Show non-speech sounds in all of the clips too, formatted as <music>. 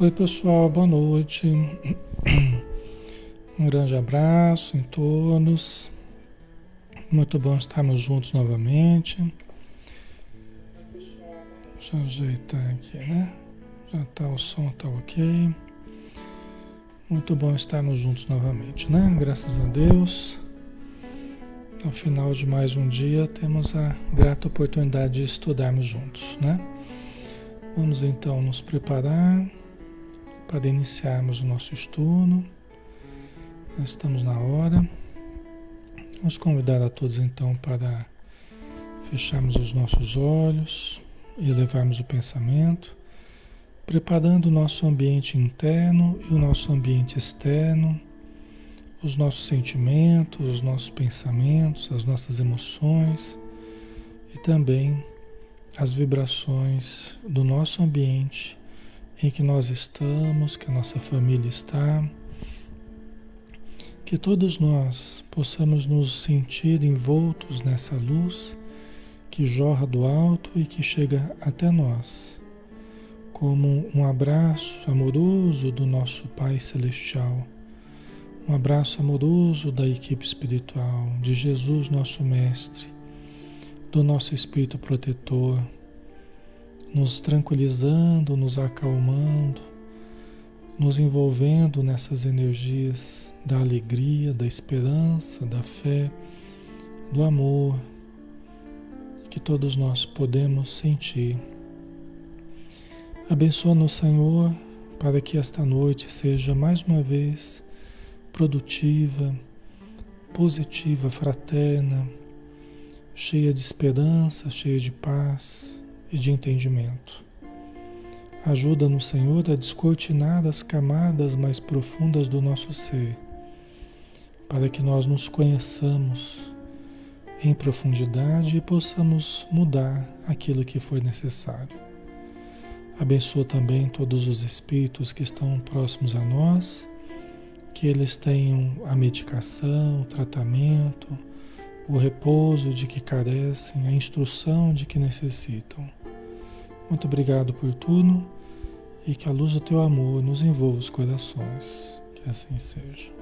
Oi, pessoal, boa noite. Um grande abraço em todos. Muito bom estarmos juntos novamente. Deixa eu ajeitar aqui, né? Já tá o som tá ok. Muito bom estarmos juntos novamente, né? Graças a Deus. Ao final de mais um dia, temos a grata oportunidade de estudarmos juntos, né? Vamos então nos preparar para iniciarmos o nosso estudo. Já estamos na hora. Vamos convidar a todos então para fecharmos os nossos olhos e elevarmos o pensamento, preparando o nosso ambiente interno e o nosso ambiente externo, os nossos sentimentos, os nossos pensamentos, as nossas emoções e também as vibrações do nosso ambiente em que nós estamos, que a nossa família está. Que todos nós possamos nos sentir envoltos nessa luz que jorra do alto e que chega até nós, como um abraço amoroso do nosso Pai Celestial, um abraço amoroso da equipe espiritual, de Jesus, nosso Mestre, do nosso Espírito Protetor nos tranquilizando, nos acalmando, nos envolvendo nessas energias da alegria, da esperança, da fé, do amor que todos nós podemos sentir. Abençoa-nos, Senhor, para que esta noite seja mais uma vez produtiva, positiva, fraterna, cheia de esperança, cheia de paz e de entendimento. Ajuda-nos, Senhor, a descortinar as camadas mais profundas do nosso ser, para que nós nos conheçamos em profundidade e possamos mudar aquilo que for necessário. Abençoa também todos os espíritos que estão próximos a nós, que eles tenham a medicação, o tratamento, o repouso de que carecem, a instrução de que necessitam muito obrigado por tudo e que a luz do teu amor nos envolva os corações. Que assim seja.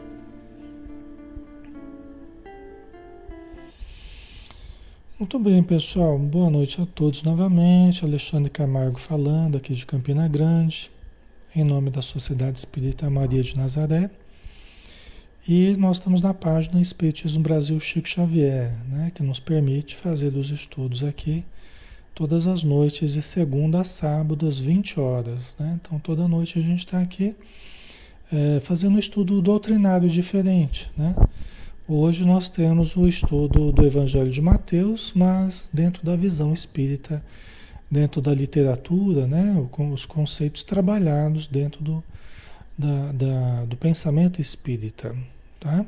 Muito bem, pessoal. Boa noite a todos novamente. Alexandre Camargo falando aqui de Campina Grande, em nome da Sociedade Espírita Maria de Nazaré. E nós estamos na página Espiritismo Brasil Chico Xavier, né, que nos permite fazer os estudos aqui todas as noites, de segunda a sábado, às 20 horas. Né? Então, toda noite a gente está aqui é, fazendo um estudo doutrinário diferente. Né? Hoje nós temos o estudo do Evangelho de Mateus, mas dentro da visão espírita, dentro da literatura, né? os conceitos trabalhados dentro do, da, da, do pensamento espírita. Tá?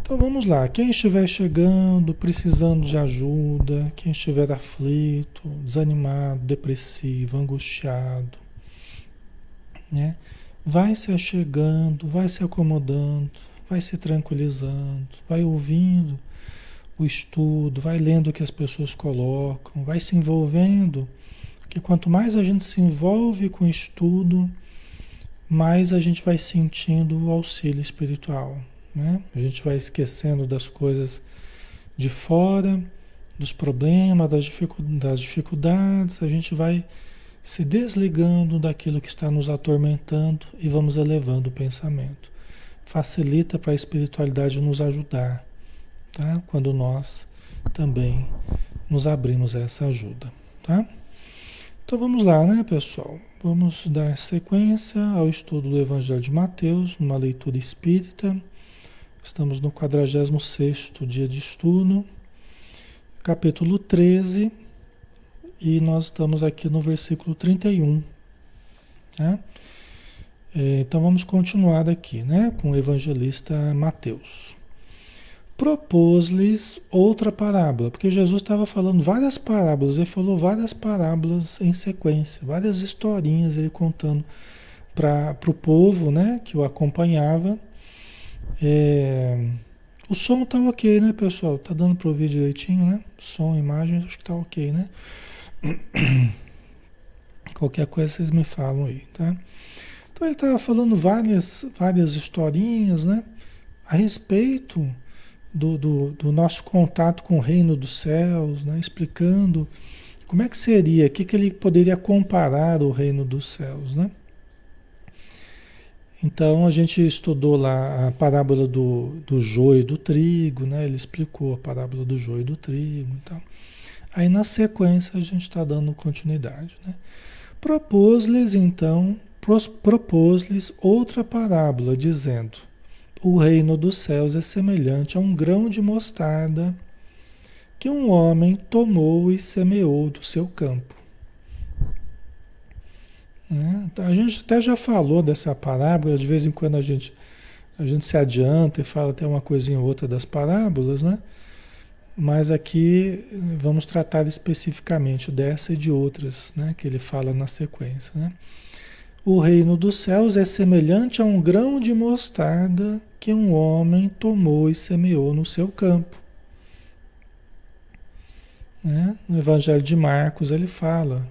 Então vamos lá, quem estiver chegando, precisando de ajuda, quem estiver aflito, desanimado, depressivo, angustiado, né? Vai se achegando, vai se acomodando, vai se tranquilizando, vai ouvindo o estudo, vai lendo o que as pessoas colocam, vai se envolvendo, que quanto mais a gente se envolve com o estudo, mais a gente vai sentindo o auxílio espiritual, né? A gente vai esquecendo das coisas de fora, dos problemas, das, das dificuldades, a gente vai se desligando daquilo que está nos atormentando e vamos elevando o pensamento. Facilita para a espiritualidade nos ajudar, tá? Quando nós também nos abrimos a essa ajuda, tá? Então vamos lá, né, pessoal? Vamos dar sequência ao estudo do Evangelho de Mateus, numa leitura espírita. Estamos no 46º dia de estudo, capítulo 13, e nós estamos aqui no versículo 31. Né? É, então vamos continuar aqui, né, com o evangelista Mateus. Propôs-lhes outra parábola, porque Jesus estava falando várias parábolas, ele falou várias parábolas em sequência, várias historinhas ele contando para o povo né, que o acompanhava é, o som tá ok, né, pessoal? Tá dando para ouvir direitinho, né? Som, imagem, acho que tá ok, né? <clears throat> Qualquer coisa vocês me falam aí, tá? Então ele estava falando várias, várias historinhas, né? A respeito do, do, do, nosso contato com o reino dos céus, né? explicando como é que seria, o que, que ele poderia comparar o reino dos céus, né? Então a gente estudou lá a parábola do, do joio e do trigo, né? Ele explicou a parábola do joio e do trigo e tal. Aí na sequência a gente está dando continuidade, né? Propôs-lhes então, propôs-lhes outra parábola, dizendo: O reino dos céus é semelhante a um grão de mostarda que um homem tomou e semeou do seu campo. Então, a gente até já falou dessa parábola, de vez em quando a gente, a gente se adianta e fala até uma coisinha ou outra das parábolas, né? Mas aqui vamos tratar especificamente dessa e de outras, né, que ele fala na sequência, né? O reino dos céus é semelhante a um grão de mostarda que um homem tomou e semeou no seu campo. Né? No Evangelho de Marcos ele fala,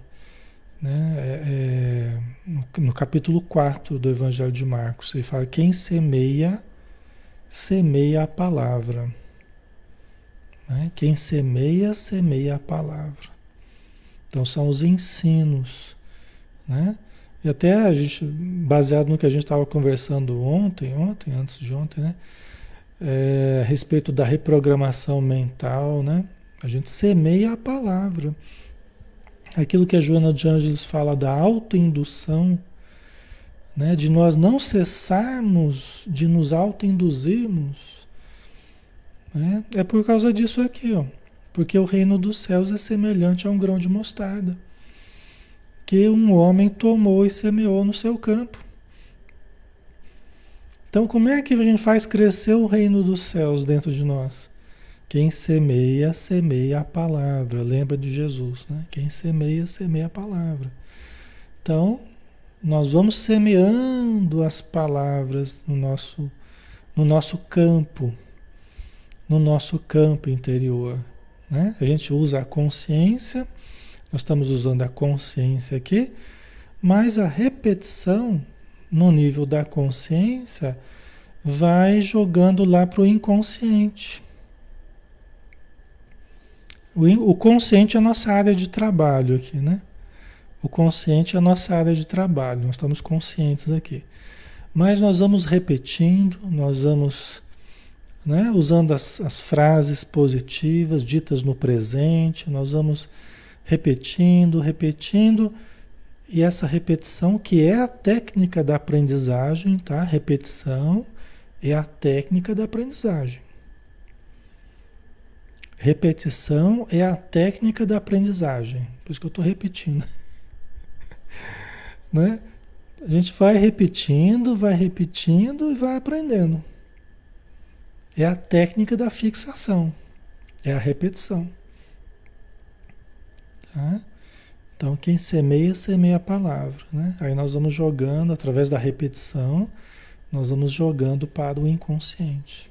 né? É, é, no, no capítulo 4 do Evangelho de Marcos, ele fala: quem semeia, semeia a palavra. Né? Quem semeia, semeia a palavra. Então são os ensinos. Né? E até a gente, baseado no que a gente estava conversando ontem, ontem, antes de ontem, né? É, a respeito da reprogramação mental, né? A gente semeia a palavra. Aquilo que a Joana de Ângeles fala da autoindução, né? de nós não cessarmos de nos autoinduzirmos né? É por causa disso aqui, ó. Porque o reino dos céus é semelhante a um grão de mostarda que um homem tomou e semeou no seu campo. Então, como é que a gente faz crescer o reino dos céus dentro de nós? Quem semeia, semeia a palavra. Lembra de Jesus, né? Quem semeia, semeia a palavra. Então, nós vamos semeando as palavras no nosso, no nosso campo no nosso campo interior. Né? A gente usa a consciência, nós estamos usando a consciência aqui, mas a repetição no nível da consciência vai jogando lá para o inconsciente. O consciente é a nossa área de trabalho aqui, né? O consciente é a nossa área de trabalho, nós estamos conscientes aqui. Mas nós vamos repetindo, nós vamos né? usando as, as frases positivas ditas no presente, nós vamos repetindo, repetindo, e essa repetição, que é a técnica da aprendizagem, tá? Repetição é a técnica da aprendizagem. Repetição é a técnica da aprendizagem. Por isso que eu estou repetindo. <laughs> né? A gente vai repetindo, vai repetindo e vai aprendendo. É a técnica da fixação, é a repetição. Tá? Então, quem semeia, semeia a palavra. Né? Aí nós vamos jogando, através da repetição, nós vamos jogando para o inconsciente.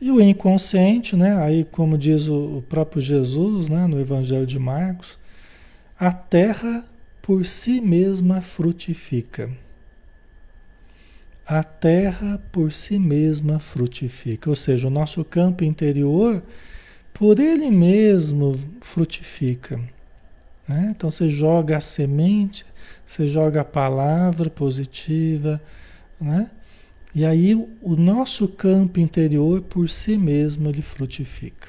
E o inconsciente, né? aí como diz o próprio Jesus né? no Evangelho de Marcos, a terra por si mesma frutifica a terra por si mesma frutifica, ou seja, o nosso campo interior por ele mesmo frutifica. Né? Então você joga a semente, você joga a palavra positiva, né? e aí o nosso campo interior por si mesmo ele frutifica.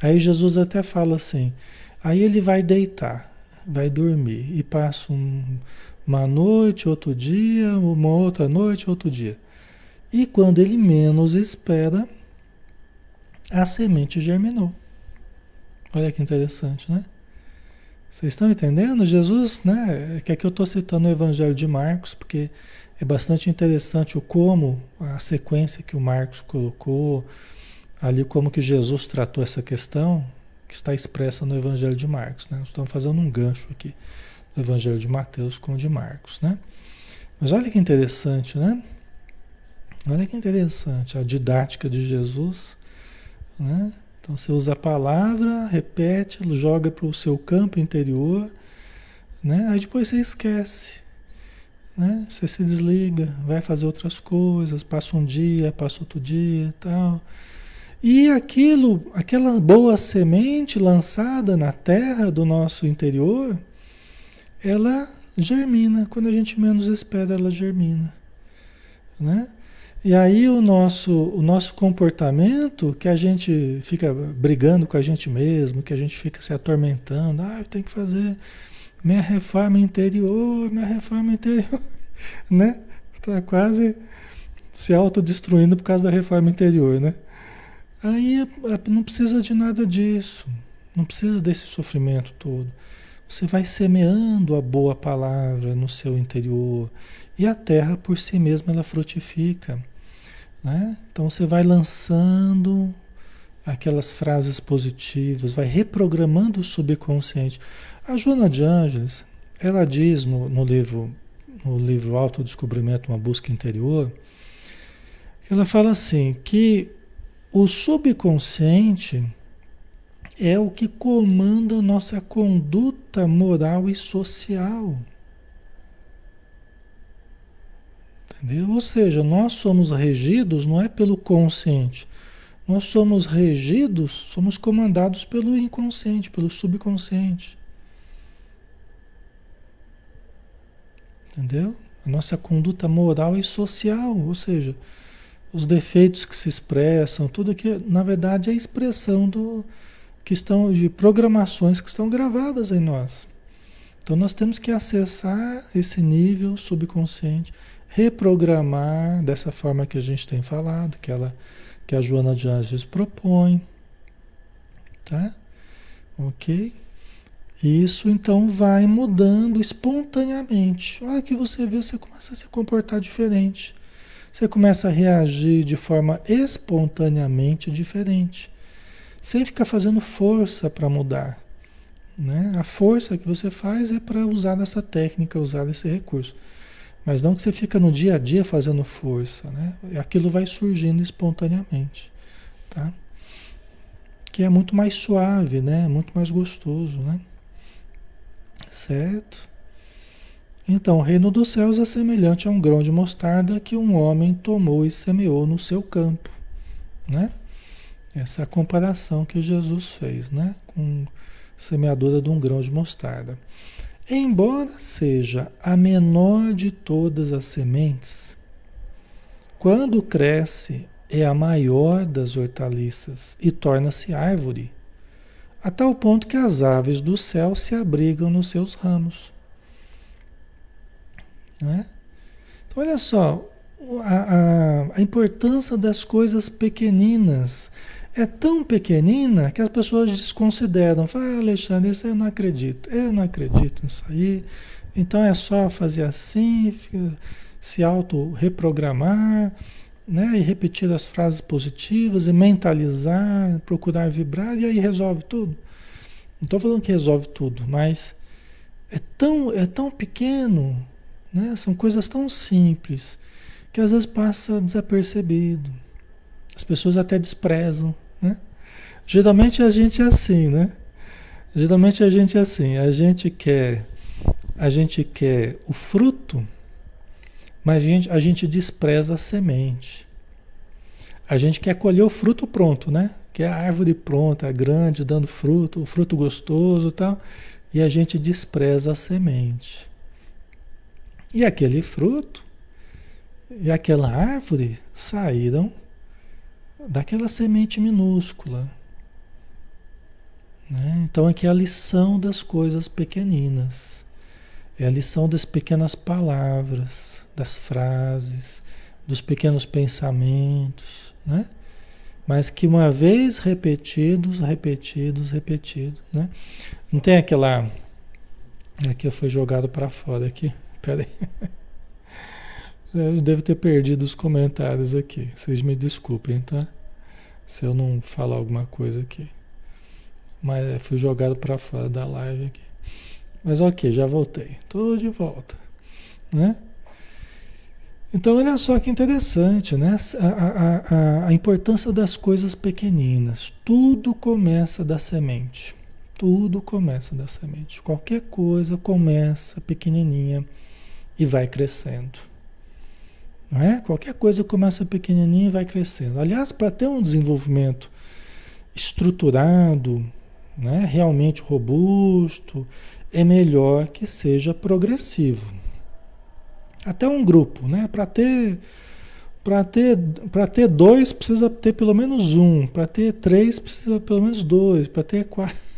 Aí Jesus até fala assim, aí ele vai deitar, vai dormir e passa um, uma noite, outro dia, uma outra noite, outro dia. E quando ele menos espera, a semente germinou. Olha que interessante, né? Vocês estão entendendo? Jesus, né? Que é que eu estou citando o Evangelho de Marcos, porque é bastante interessante o como, a sequência que o Marcos colocou, ali como que Jesus tratou essa questão, que está expressa no Evangelho de Marcos, né? Estamos fazendo um gancho aqui. Evangelho de Mateus com o de Marcos, né? Mas olha que interessante, né? Olha que interessante a didática de Jesus, né? Então você usa a palavra, repete, joga para o seu campo interior, né? Aí depois você esquece, né? Você se desliga, vai fazer outras coisas, passa um dia, passa outro dia tal. E aquilo, aquela boa semente lançada na terra do nosso interior, ela germina. Quando a gente menos espera, ela germina. Né? E aí o nosso, o nosso comportamento, que a gente fica brigando com a gente mesmo, que a gente fica se atormentando, ah, eu tenho que fazer minha reforma interior, minha reforma interior, <laughs> né? Está quase se autodestruindo por causa da reforma interior, né? Aí não precisa de nada disso, não precisa desse sofrimento todo. Você vai semeando a boa palavra no seu interior e a terra por si mesma ela frutifica. Né? Então você vai lançando aquelas frases positivas, vai reprogramando o subconsciente. A Joana de Ângeles, ela diz no, no livro no livro Autodescobrimento, uma busca interior, ela fala assim que o subconsciente é o que comanda nossa conduta moral e social. Entendeu? Ou seja, nós somos regidos não é pelo consciente. Nós somos regidos, somos comandados pelo inconsciente, pelo subconsciente. Entendeu? A nossa conduta moral e social, ou seja, os defeitos que se expressam, tudo que na verdade é expressão do que estão de programações que estão gravadas em nós. Então nós temos que acessar esse nível subconsciente, reprogramar dessa forma que a gente tem falado, que ela que a Joana de Anjos propõe, tá? OK? Isso então vai mudando espontaneamente. Olha que você vê, você começa a se comportar diferente. Você começa a reagir de forma espontaneamente diferente, sem ficar fazendo força para mudar. Né? A força que você faz é para usar dessa técnica, usar desse recurso. Mas não que você fica no dia a dia fazendo força, né? Aquilo vai surgindo espontaneamente, tá? Que é muito mais suave, né? Muito mais gostoso, né? Certo? Então, o reino dos céus é semelhante a um grão de mostarda que um homem tomou e semeou no seu campo, né? Essa é comparação que Jesus fez, né? Com semeadura de um grão de mostarda. Embora seja a menor de todas as sementes, quando cresce é a maior das hortaliças e torna-se árvore, a tal ponto que as aves do céu se abrigam nos seus ramos. Né? Então, olha só, a, a, a importância das coisas pequeninas é tão pequenina que as pessoas desconsideram. Falam, ah, Alexandre, isso eu não acredito. Eu não acredito nisso aí. Então é só fazer assim, se auto-reprogramar, né? E repetir as frases positivas e mentalizar, procurar vibrar, e aí resolve tudo. Não estou falando que resolve tudo, mas é tão, é tão pequeno, né? São coisas tão simples que às vezes passa desapercebido. As pessoas até desprezam. Geralmente a gente é assim, né? Geralmente a gente é assim, a gente quer, a gente quer o fruto, mas a gente, a gente despreza a semente. A gente quer colher o fruto pronto, né? Que é a árvore pronta, grande, dando fruto, o fruto gostoso tal, e a gente despreza a semente. E aquele fruto e aquela árvore saíram daquela semente minúscula. Né? Então aqui é a lição das coisas pequeninas. É a lição das pequenas palavras, das frases, dos pequenos pensamentos, né? Mas que uma vez repetidos, repetidos, repetidos, né? Não tem aquela... Aqui foi jogado para fora aqui. <laughs> Peraí. Eu devo ter perdido os comentários aqui. Vocês me desculpem, tá? Se eu não falar alguma coisa aqui. Mas fui jogado para fora da live aqui. Mas ok, já voltei. Tô de volta, né? Então olha só que interessante, né? A, a, a, a importância das coisas pequeninas. Tudo começa da semente, Tudo começa da semente. Qualquer coisa começa pequenininha e vai crescendo. Não é? Qualquer coisa começa pequenininha e vai crescendo. Aliás, para ter um desenvolvimento estruturado, né, realmente robusto, é melhor que seja progressivo. Até um grupo, né? Para ter para ter, ter dois, precisa ter pelo menos um. Para ter três, precisa pelo menos dois. Para ter quatro. <laughs>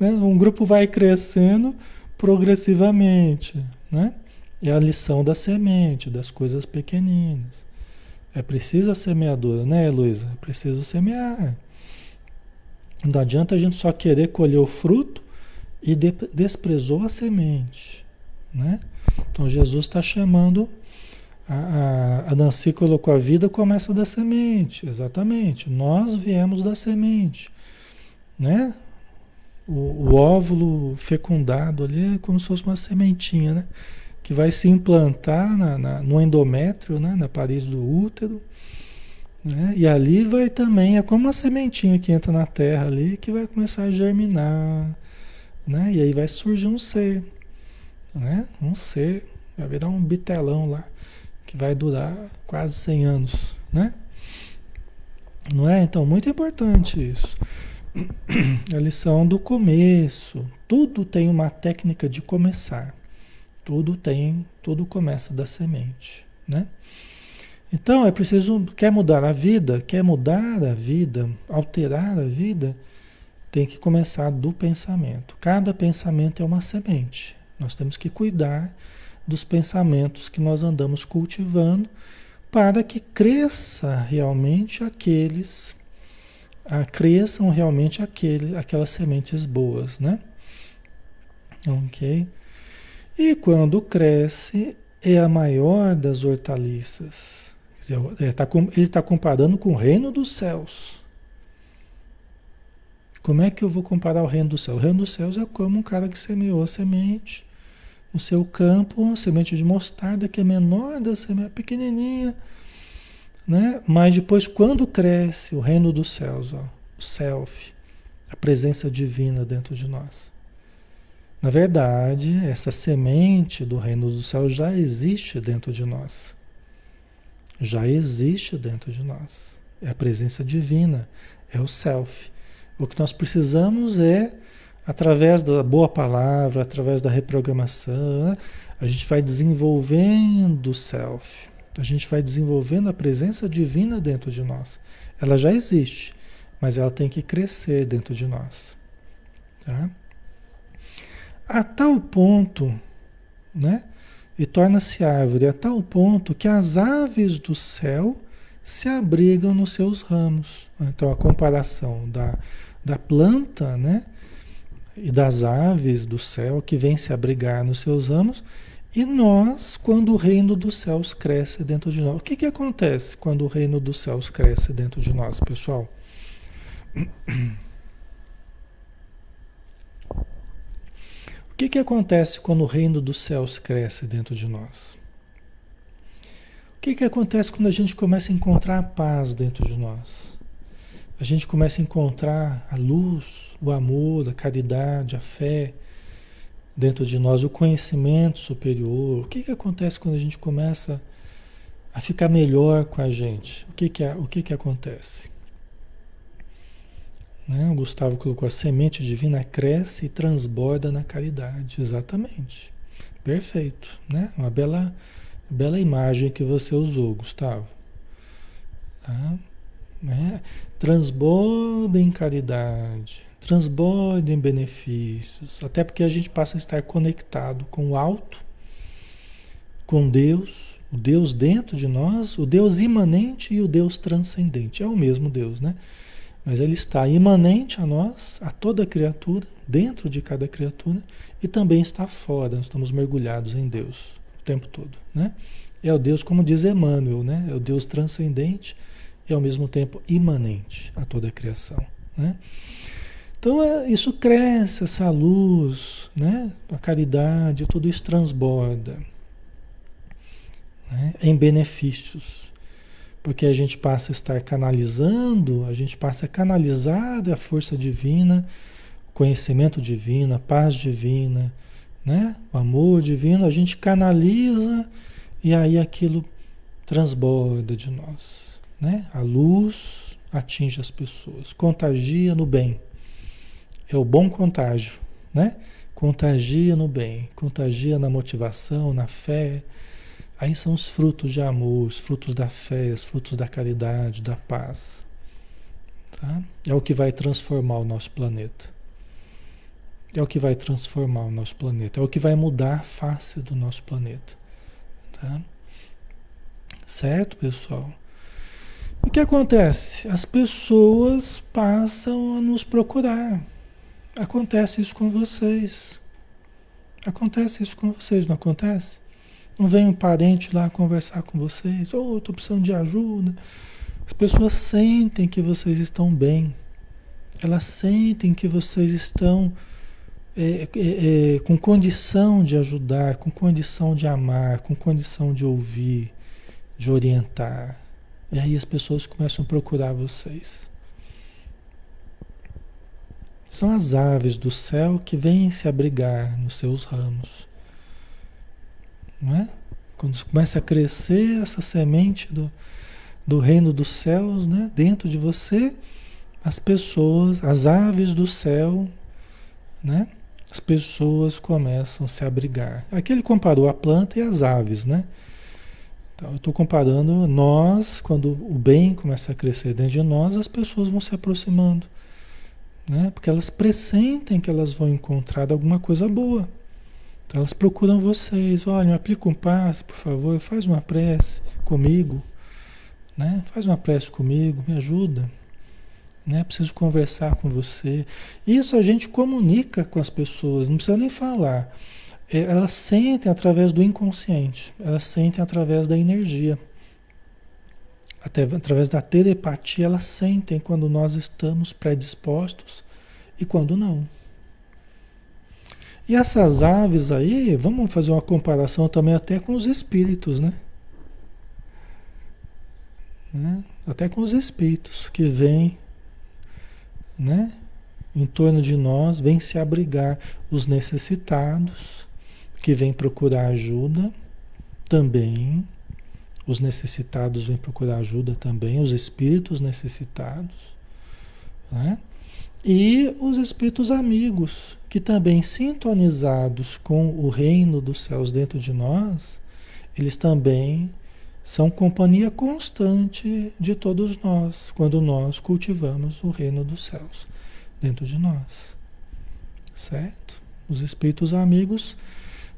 Né? Um grupo vai crescendo progressivamente, né? É a lição da semente, das coisas pequeninas. É preciso a semeadora, né, Luísa? É preciso semear. Não adianta a gente só querer colher o fruto e de, desprezou a semente, né? Então Jesus está chamando a, a, a Nancy colocou a vida começa da semente, exatamente. Nós viemos da semente, né? O, o, óvulo fecundado ali é como se fosse uma sementinha, né? Que vai se implantar na, na, no endométrio, né? Na parede do útero. Né? E ali vai também, é como uma sementinha que entra na terra ali, que vai começar a germinar. Né? E aí vai surgir um ser. Né? Um ser. Vai virar um bitelão lá, que vai durar quase 100 anos. Né? Não é? Então, muito importante isso. a lição do começo. Tudo tem uma técnica de começar. Tudo tem, tudo começa da semente, né? Então é preciso, quer mudar a vida, quer mudar a vida, alterar a vida, tem que começar do pensamento. Cada pensamento é uma semente. Nós temos que cuidar dos pensamentos que nós andamos cultivando para que cresça realmente aqueles a, cresçam realmente aquele, aquelas sementes boas, né? Ok? E quando cresce, é a maior das hortaliças. Quer dizer, ele está tá comparando com o reino dos céus. Como é que eu vou comparar o reino dos céus? O reino dos céus é como um cara que semeou semente no seu campo, semente de mostarda, que é menor da semente, pequenininha né? Mas depois, quando cresce o reino dos céus, ó, o self, a presença divina dentro de nós. Na verdade, essa semente do reino dos céus já existe dentro de nós. Já existe dentro de nós. É a presença divina, é o self. O que nós precisamos é, através da boa palavra, através da reprogramação, né? a gente vai desenvolvendo o self a gente vai desenvolvendo a presença divina dentro de nós. Ela já existe, mas ela tem que crescer dentro de nós. Tá? A tal ponto, né? E torna-se árvore a tal ponto que as aves do céu se abrigam nos seus ramos. Então a comparação da, da planta, né? E das aves do céu que vêm se abrigar nos seus ramos e nós, quando o reino dos céus cresce dentro de nós, o que, que acontece quando o reino dos céus cresce dentro de nós, pessoal? <clears throat> O que, que acontece quando o reino dos céus cresce dentro de nós? O que, que acontece quando a gente começa a encontrar a paz dentro de nós? A gente começa a encontrar a luz, o amor, a caridade, a fé, dentro de nós, o conhecimento superior. O que, que acontece quando a gente começa a ficar melhor com a gente? O que, que, o que, que acontece? Né? O Gustavo colocou: a semente divina cresce e transborda na caridade. Exatamente. Perfeito. Né? Uma bela, bela imagem que você usou, Gustavo. Tá? Né? Transborda em caridade transborda em benefícios, até porque a gente passa a estar conectado com o alto, com Deus, o Deus dentro de nós, o Deus imanente e o Deus transcendente. É o mesmo Deus, né? Mas ele está imanente a nós, a toda criatura, dentro de cada criatura, e também está fora, nós estamos mergulhados em Deus o tempo todo, né? É o Deus, como diz Emmanuel, né? É o Deus transcendente e ao mesmo tempo imanente a toda a criação, né? Então é, isso cresce, essa luz, né? a caridade, tudo isso transborda né? em benefícios. Porque a gente passa a estar canalizando, a gente passa a canalizar a força divina conhecimento divino, a paz divina, né? O amor divino, a gente canaliza e aí aquilo transborda de nós, né? A luz atinge as pessoas, contagia no bem. É o bom contágio, né? Contagia no bem, contagia na motivação, na fé. Aí são os frutos de amor, os frutos da fé, os frutos da caridade, da paz. Tá? É o que vai transformar o nosso planeta. É o que vai transformar o nosso planeta. É o que vai mudar a face do nosso planeta. Tá? Certo, pessoal? O que acontece? As pessoas passam a nos procurar. Acontece isso com vocês. Acontece isso com vocês, não acontece? Não vem um parente lá conversar com vocês? Ou oh, estou precisando de ajuda. As pessoas sentem que vocês estão bem. Elas sentem que vocês estão é, é, é, com condição de ajudar, com condição de amar, com condição de ouvir, de orientar. E aí as pessoas começam a procurar vocês. São as aves do céu que vêm se abrigar nos seus ramos. Não é? Quando começa a crescer essa semente do, do reino dos céus, né? dentro de você, as pessoas, as aves do céu, né? as pessoas começam a se abrigar. Aqui ele comparou a planta e as aves, né? Então, eu estou comparando nós, quando o bem começa a crescer dentro de nós, as pessoas vão se aproximando, né? Porque elas pressentem que elas vão encontrar alguma coisa boa. Então, elas procuram vocês, olha, aplica um passe, por favor, faz uma prece comigo, né? Faz uma prece comigo, me ajuda, né? Preciso conversar com você. Isso a gente comunica com as pessoas, não precisa nem falar. É, elas sentem através do inconsciente, elas sentem através da energia. Até através da telepatia, elas sentem quando nós estamos predispostos e quando não. E essas aves aí, vamos fazer uma comparação também até com os espíritos, né? né? Até com os espíritos que vêm né? Em torno de nós vem se abrigar os necessitados que vêm procurar ajuda também. Os necessitados vêm procurar ajuda também, os espíritos necessitados, né? E os espíritos amigos, que também sintonizados com o reino dos céus dentro de nós, eles também são companhia constante de todos nós, quando nós cultivamos o reino dos céus dentro de nós. Certo? Os espíritos amigos,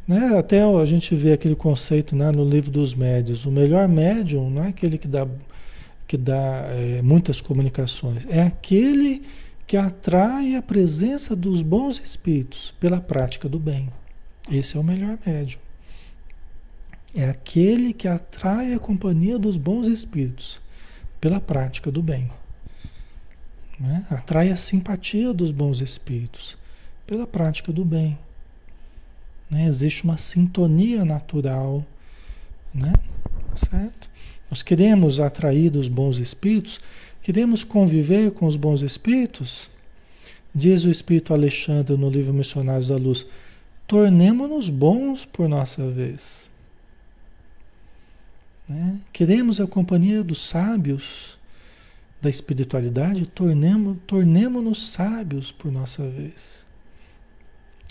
né? Até a gente vê aquele conceito né, no livro dos médios. O melhor médium não é aquele que dá, que dá é, muitas comunicações, é aquele que atrai a presença dos bons espíritos pela prática do bem. Esse é o melhor médium. É aquele que atrai a companhia dos bons espíritos pela prática do bem. Né? Atrai a simpatia dos bons espíritos pela prática do bem. Né? Existe uma sintonia natural, né? certo? Nós queremos atrair os bons espíritos, queremos conviver com os bons espíritos. Diz o Espírito Alexandre no livro Missionários da Luz: tornemo-nos bons por nossa vez. Né? Queremos a companhia dos sábios da espiritualidade, tornemos-nos tornemo sábios por nossa vez.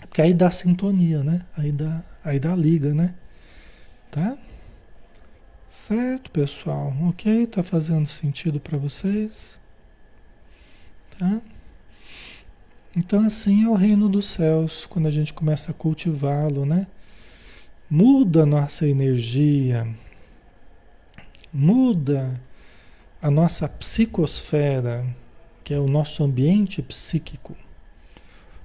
Porque aí dá sintonia, né? Aí dá, aí dá liga, né? Tá? Certo, pessoal? Ok? Tá fazendo sentido para vocês? Tá? Então, assim é o reino dos céus, quando a gente começa a cultivá-lo, né? Muda a nossa energia, muda a nossa psicosfera, que é o nosso ambiente psíquico.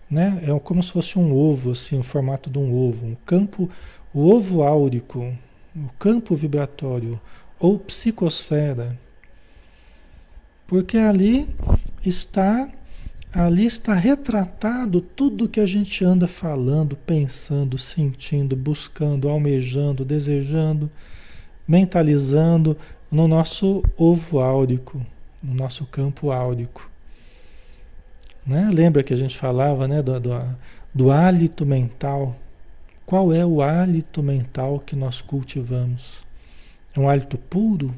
Né? É como se fosse um ovo, assim, o formato de um ovo, um campo, o ovo áurico, o campo vibratório ou psicosfera. Porque ali está ali está retratado tudo que a gente anda falando, pensando, sentindo, buscando, almejando, desejando mentalizando no nosso ovo áurico, no nosso campo áurico. Né? Lembra que a gente falava né, do, do, do hálito mental? Qual é o hálito mental que nós cultivamos? É um hálito puro,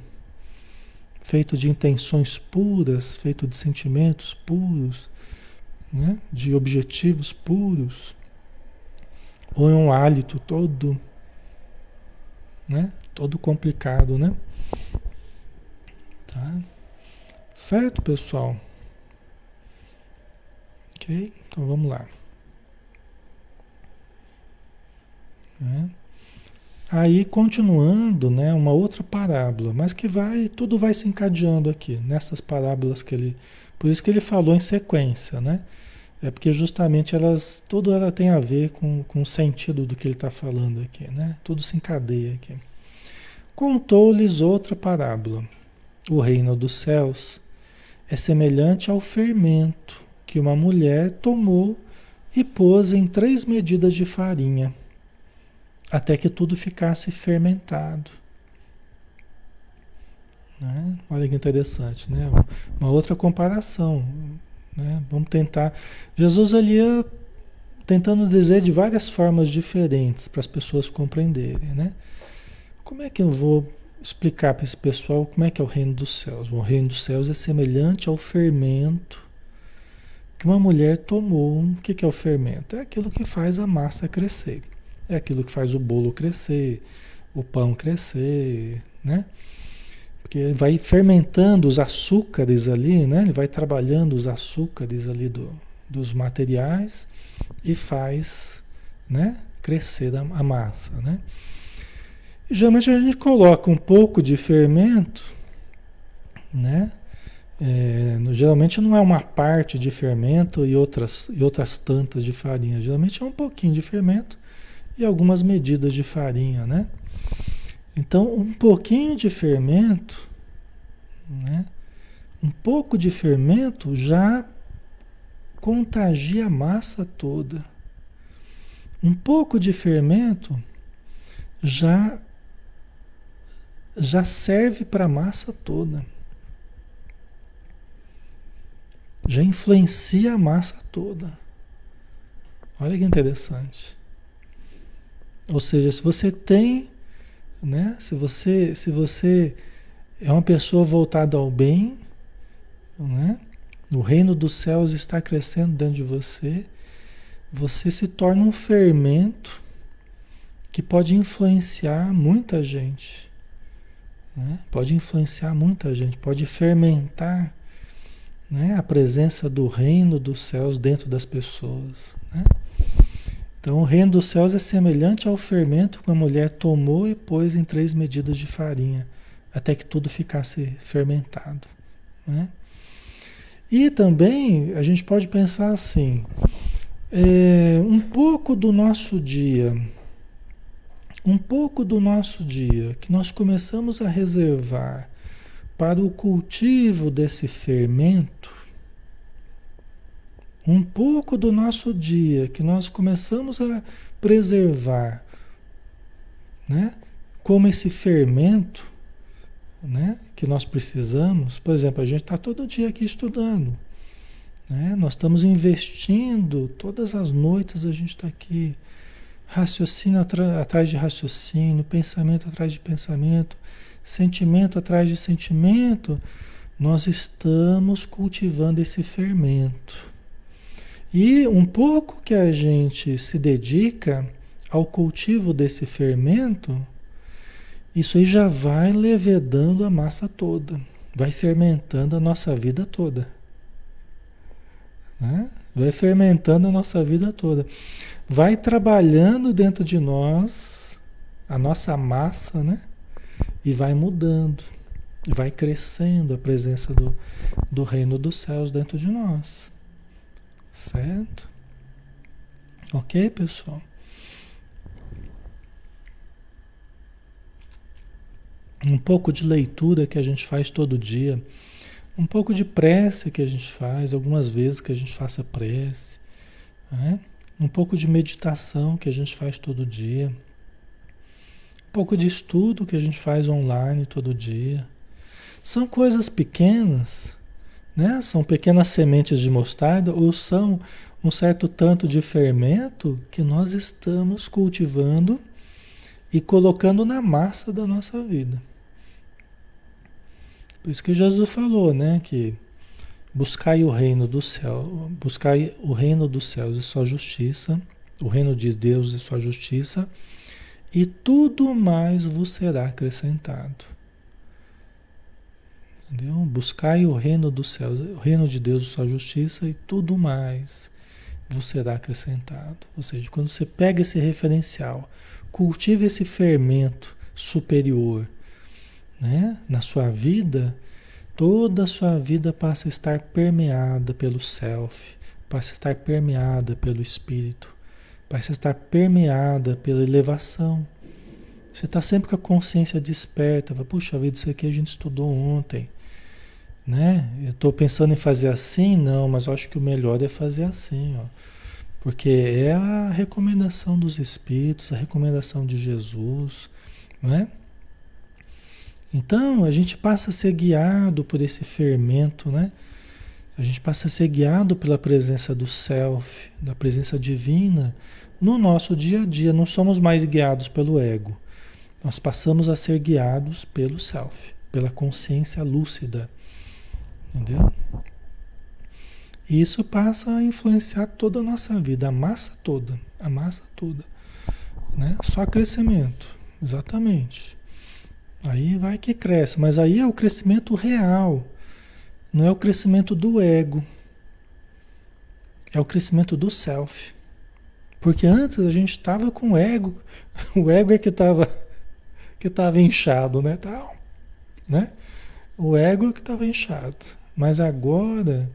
feito de intenções puras, feito de sentimentos puros, né? de objetivos puros? Ou é um hálito todo, né? todo complicado, né? Tá? Certo, pessoal? Ok? Então vamos lá. Né? Aí continuando, né, uma outra parábola, mas que vai, tudo vai se encadeando aqui, nessas parábolas que ele, por isso que ele falou em sequência, né? É porque justamente elas, tudo ela tem a ver com, com o sentido do que ele está falando aqui, né? Tudo se encadeia aqui. Contou-lhes outra parábola. O reino dos céus é semelhante ao fermento que uma mulher tomou e pôs em três medidas de farinha até que tudo ficasse fermentado. Né? Olha que interessante, né? Uma outra comparação. Né? Vamos tentar. Jesus ali ia tentando dizer de várias formas diferentes para as pessoas compreenderem, né? Como é que eu vou explicar para esse pessoal como é que é o reino dos céus? O reino dos céus é semelhante ao fermento que uma mulher tomou. O que é o fermento? É aquilo que faz a massa crescer. É aquilo que faz o bolo crescer, o pão crescer, né? Porque vai fermentando os açúcares ali, né? Ele vai trabalhando os açúcares ali do, dos materiais e faz, né? Crescer a, a massa, né? E, geralmente a gente coloca um pouco de fermento, né? É, geralmente não é uma parte de fermento e outras, e outras tantas de farinha. Geralmente é um pouquinho de fermento e algumas medidas de farinha, né? Então, um pouquinho de fermento, né? Um pouco de fermento já contagia a massa toda. Um pouco de fermento já já serve para a massa toda. Já influencia a massa toda. Olha que interessante. Ou seja, se você tem, né? Se você, se você é uma pessoa voltada ao bem, né? O reino dos céus está crescendo dentro de você. Você se torna um fermento que pode influenciar muita gente. Né? Pode influenciar muita gente, pode fermentar né? a presença do reino dos céus dentro das pessoas. Né? Então, o reino dos céus é semelhante ao fermento que a mulher tomou e pôs em três medidas de farinha, até que tudo ficasse fermentado. Né? E também a gente pode pensar assim: é, um pouco do nosso dia, um pouco do nosso dia que nós começamos a reservar para o cultivo desse fermento, um pouco do nosso dia que nós começamos a preservar, né? Como esse fermento, né? Que nós precisamos. Por exemplo, a gente está todo dia aqui estudando, né? Nós estamos investindo todas as noites a gente está aqui, raciocínio atrás de raciocínio, pensamento atrás de pensamento, sentimento atrás de sentimento. Nós estamos cultivando esse fermento. E um pouco que a gente se dedica ao cultivo desse fermento, isso aí já vai levedando a massa toda, vai fermentando a nossa vida toda. Né? Vai fermentando a nossa vida toda. Vai trabalhando dentro de nós a nossa massa, né? E vai mudando, vai crescendo a presença do, do reino dos céus dentro de nós. Certo? Ok, pessoal? Um pouco de leitura que a gente faz todo dia, um pouco de prece que a gente faz, algumas vezes que a gente faça prece, né? um pouco de meditação que a gente faz todo dia, um pouco de estudo que a gente faz online todo dia. São coisas pequenas né? São pequenas sementes de mostarda ou são um certo tanto de fermento que nós estamos cultivando e colocando na massa da nossa vida. Por isso que Jesus falou, né, que buscai o reino do céu, buscai o reino dos céus e sua justiça, o reino de Deus e sua justiça, e tudo mais vos será acrescentado. Entendeu? Buscai o reino dos céus, o reino de Deus sua justiça, e tudo mais vos será acrescentado. Ou seja, quando você pega esse referencial, cultiva esse fermento superior né? na sua vida, toda a sua vida passa a estar permeada pelo self, passa a estar permeada pelo espírito, passa a estar permeada pela elevação. Você está sempre com a consciência desperta. Puxa vida, isso aqui a gente estudou ontem. Né? Eu estou pensando em fazer assim, não, mas eu acho que o melhor é fazer assim, ó. Porque é a recomendação dos Espíritos, a recomendação de Jesus, não é? Então a gente passa a ser guiado por esse fermento, né? A gente passa a ser guiado pela presença do Self, da presença divina no nosso dia a dia. Não somos mais guiados pelo ego. Nós passamos a ser guiados pelo Self, pela consciência lúcida. Entendeu? E isso passa a influenciar toda a nossa vida, a massa toda, a massa toda. Né? Só crescimento, exatamente. Aí vai que cresce, mas aí é o crescimento real, não é o crescimento do ego, é o crescimento do self. Porque antes a gente estava com o ego, <laughs> o ego é que estava que estava inchado, né, tal, né? O ego é que estava inchado. Mas agora,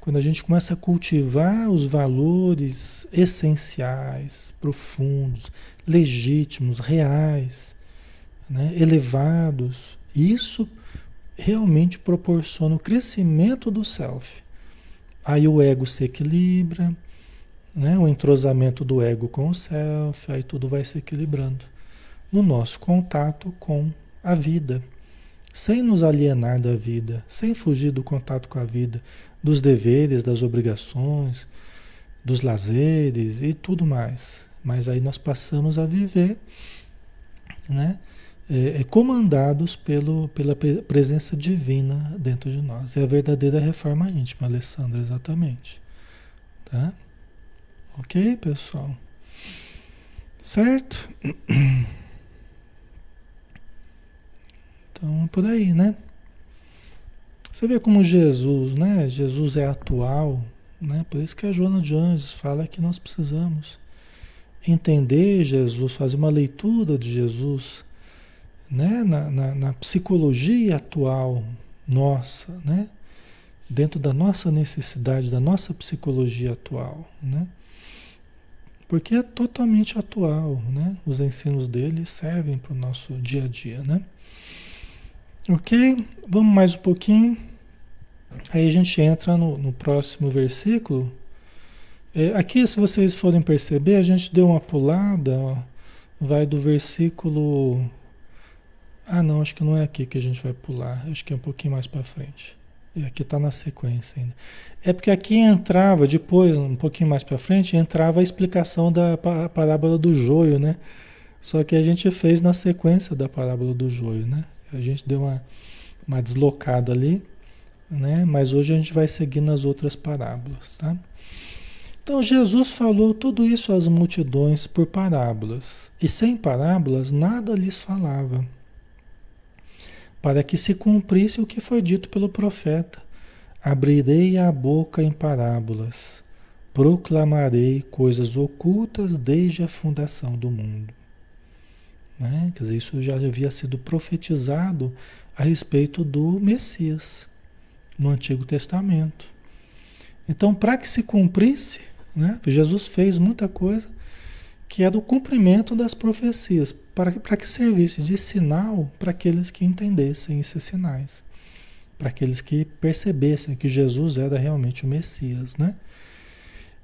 quando a gente começa a cultivar os valores essenciais, profundos, legítimos, reais, né, elevados, isso realmente proporciona o crescimento do self. Aí o ego se equilibra, né, o entrosamento do ego com o self, aí tudo vai se equilibrando no nosso contato com a vida sem nos alienar da vida, sem fugir do contato com a vida, dos deveres, das obrigações, dos lazeres e tudo mais. Mas aí nós passamos a viver, né? É, é, comandados pelo, pela presença divina dentro de nós. É a verdadeira reforma íntima, Alessandra, exatamente. Tá? Ok, pessoal? Certo? <clears throat> Então, por aí, né? Você vê como Jesus, né? Jesus é atual, né? Por isso que a Joana de Anjos fala que nós precisamos entender Jesus, fazer uma leitura de Jesus, né? Na, na, na psicologia atual nossa, né? Dentro da nossa necessidade, da nossa psicologia atual, né? Porque é totalmente atual, né? Os ensinos dele servem para o nosso dia a dia, né? Ok? Vamos mais um pouquinho. Aí a gente entra no, no próximo versículo. É, aqui, se vocês forem perceber, a gente deu uma pulada, ó, vai do versículo. Ah, não, acho que não é aqui que a gente vai pular, acho que é um pouquinho mais para frente. É, aqui está na sequência ainda. É porque aqui entrava, depois, um pouquinho mais para frente, entrava a explicação da parábola do joio, né? Só que a gente fez na sequência da parábola do joio, né? A gente deu uma, uma deslocada ali, né? Mas hoje a gente vai seguir nas outras parábolas, tá? Então Jesus falou tudo isso às multidões por parábolas, e sem parábolas nada lhes falava, para que se cumprisse o que foi dito pelo profeta: Abrirei a boca em parábolas, proclamarei coisas ocultas desde a fundação do mundo. Né? Quer dizer, isso já havia sido profetizado a respeito do Messias no Antigo Testamento. Então, para que se cumprisse, né? Jesus fez muita coisa que era o cumprimento das profecias, para, para que servisse de sinal para aqueles que entendessem esses sinais, para aqueles que percebessem que Jesus era realmente o Messias, né?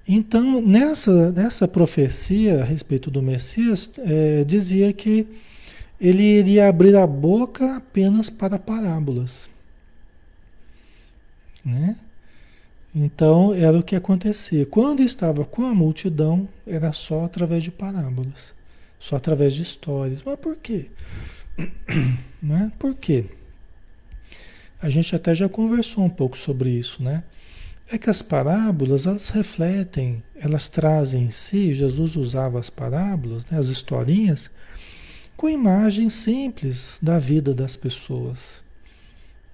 Então, nessa, nessa profecia a respeito do Messias, é, dizia que ele iria abrir a boca apenas para parábolas. né? Então era o que acontecia. Quando estava com a multidão, era só através de parábolas, só através de histórias. Mas por quê? <coughs> Né? Por quê? A gente até já conversou um pouco sobre isso, né? É que as parábolas, elas refletem, elas trazem em si, Jesus usava as parábolas, né, as historinhas, com imagens simples da vida das pessoas.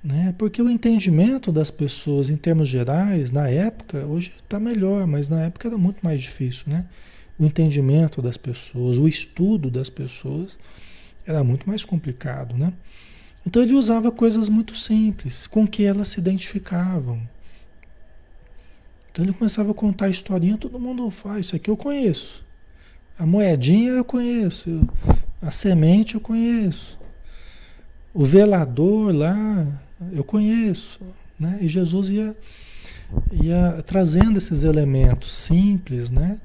Né? Porque o entendimento das pessoas em termos gerais, na época, hoje está melhor, mas na época era muito mais difícil. Né? O entendimento das pessoas, o estudo das pessoas era muito mais complicado. Né? Então ele usava coisas muito simples, com que elas se identificavam. Então ele começava a contar a historinha, todo mundo faz, isso aqui eu conheço. A moedinha eu conheço, a semente eu conheço. O velador lá, eu conheço, né? E Jesus ia, ia trazendo esses elementos simples, né?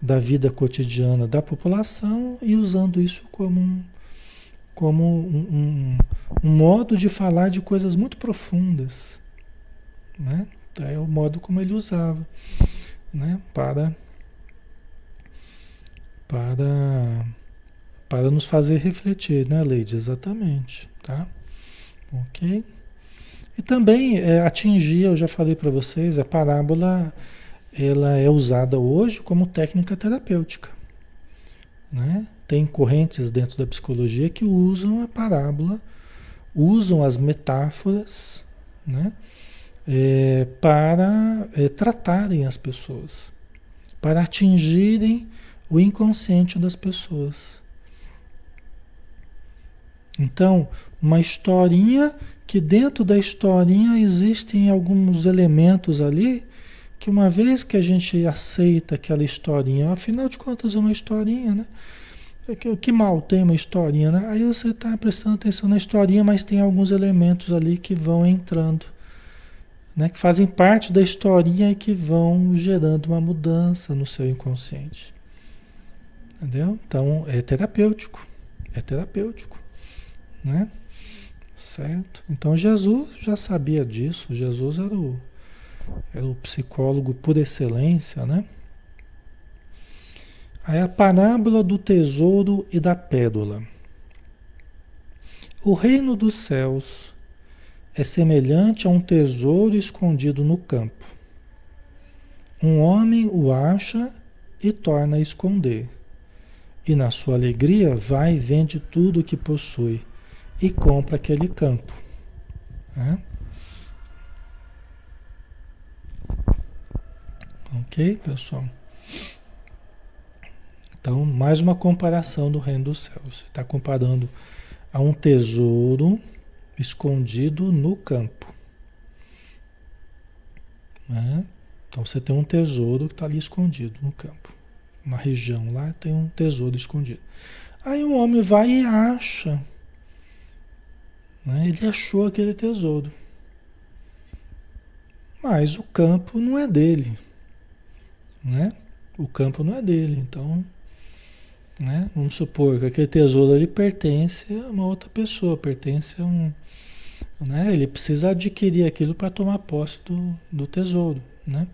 Da vida cotidiana da população e usando isso como um, como um, um, um modo de falar de coisas muito profundas, né? É o modo como ele usava, né? Para para para nos fazer refletir, né, Leide? Exatamente, tá? Ok? E também é, atingir, eu já falei para vocês, a parábola ela é usada hoje como técnica terapêutica. Né? Tem correntes dentro da psicologia que usam a parábola, usam as metáforas né? É, para é, tratarem as pessoas, para atingirem o inconsciente das pessoas. Então, uma historinha que dentro da historinha existem alguns elementos ali que uma vez que a gente aceita aquela historinha, afinal de contas é uma historinha, né? É que, mal tem uma historinha, né? Aí você está prestando atenção na historinha, mas tem alguns elementos ali que vão entrando, né? Que fazem parte da historinha e que vão gerando uma mudança no seu inconsciente. Entendeu? Então é terapêutico, é terapêutico, né? Certo? Então Jesus já sabia disso, Jesus era o, era o psicólogo por excelência, né? Aí a parábola do tesouro e da pérola. O reino dos céus é semelhante a um tesouro escondido no campo. Um homem o acha e torna a esconder. E na sua alegria vai e vende tudo o que possui e compra aquele campo. Né? Ok, pessoal? Então, mais uma comparação do reino dos céus. Você está comparando a um tesouro escondido no campo. Né? Então, você tem um tesouro que está ali escondido no campo. Uma região lá tem um tesouro escondido. Aí um homem vai e acha né? Ele achou aquele tesouro. Mas o campo não é dele. Né? O campo não é dele. Então, né? vamos supor que aquele tesouro ali pertence a uma outra pessoa, pertence a um. Né? Ele precisa adquirir aquilo para tomar posse do, do tesouro. Né?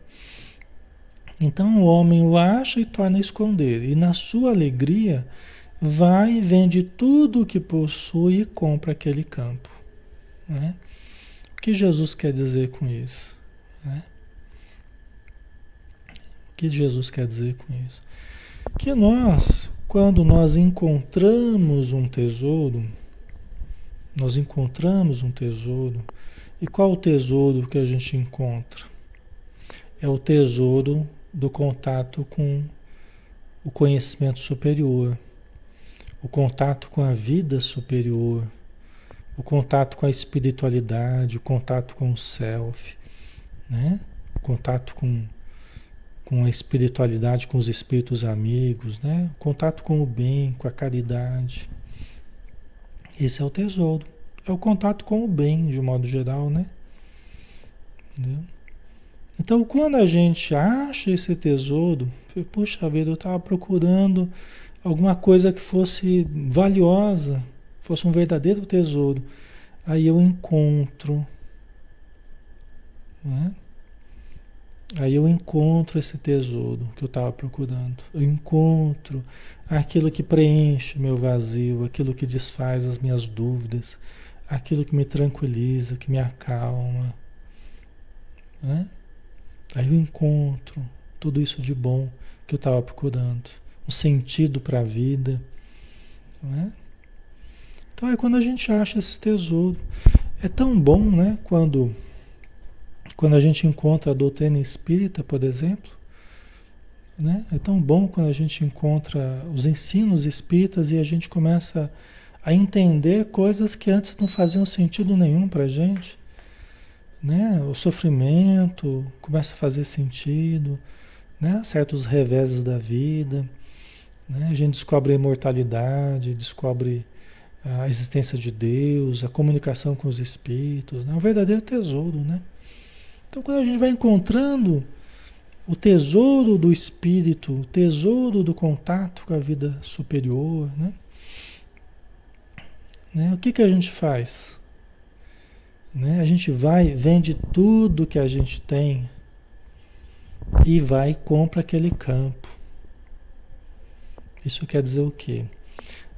Então o homem o acha e torna a esconder. E na sua alegria vai, vende tudo o que possui e compra aquele campo. Né? O que Jesus quer dizer com isso? Né? O que Jesus quer dizer com isso? Que nós, quando nós encontramos um tesouro, nós encontramos um tesouro, e qual o tesouro que a gente encontra? É o tesouro do contato com o conhecimento superior o contato com a vida superior, o contato com a espiritualidade, o contato com o self, né? o contato com, com a espiritualidade, com os espíritos amigos, né? o contato com o bem, com a caridade. Esse é o tesouro. É o contato com o bem, de um modo geral, né? Entendeu? Então, quando a gente acha esse tesouro, puxa vida, eu estava procurando alguma coisa que fosse valiosa, fosse um verdadeiro tesouro. Aí eu encontro. Né? Aí eu encontro esse tesouro que eu estava procurando. Eu encontro aquilo que preenche meu vazio, aquilo que desfaz as minhas dúvidas, aquilo que me tranquiliza, que me acalma. Né? Aí eu encontro tudo isso de bom que eu estava procurando, um sentido para a vida. Né? Então é quando a gente acha esse tesouro. É tão bom, né? Quando quando a gente encontra a doutrina espírita, por exemplo, né? é tão bom quando a gente encontra os ensinos espíritas e a gente começa a entender coisas que antes não faziam sentido nenhum para a gente. Né? O sofrimento começa a fazer sentido, né? certos reveses da vida. Né? A gente descobre a imortalidade, descobre a existência de Deus, a comunicação com os espíritos, né? um verdadeiro tesouro, né? Então, quando a gente vai encontrando o tesouro do espírito, o tesouro do contato com a vida superior, né? né? O que, que a gente faz? Né? A gente vai, vende tudo que a gente tem e vai e compra aquele campo. Isso quer dizer o quê?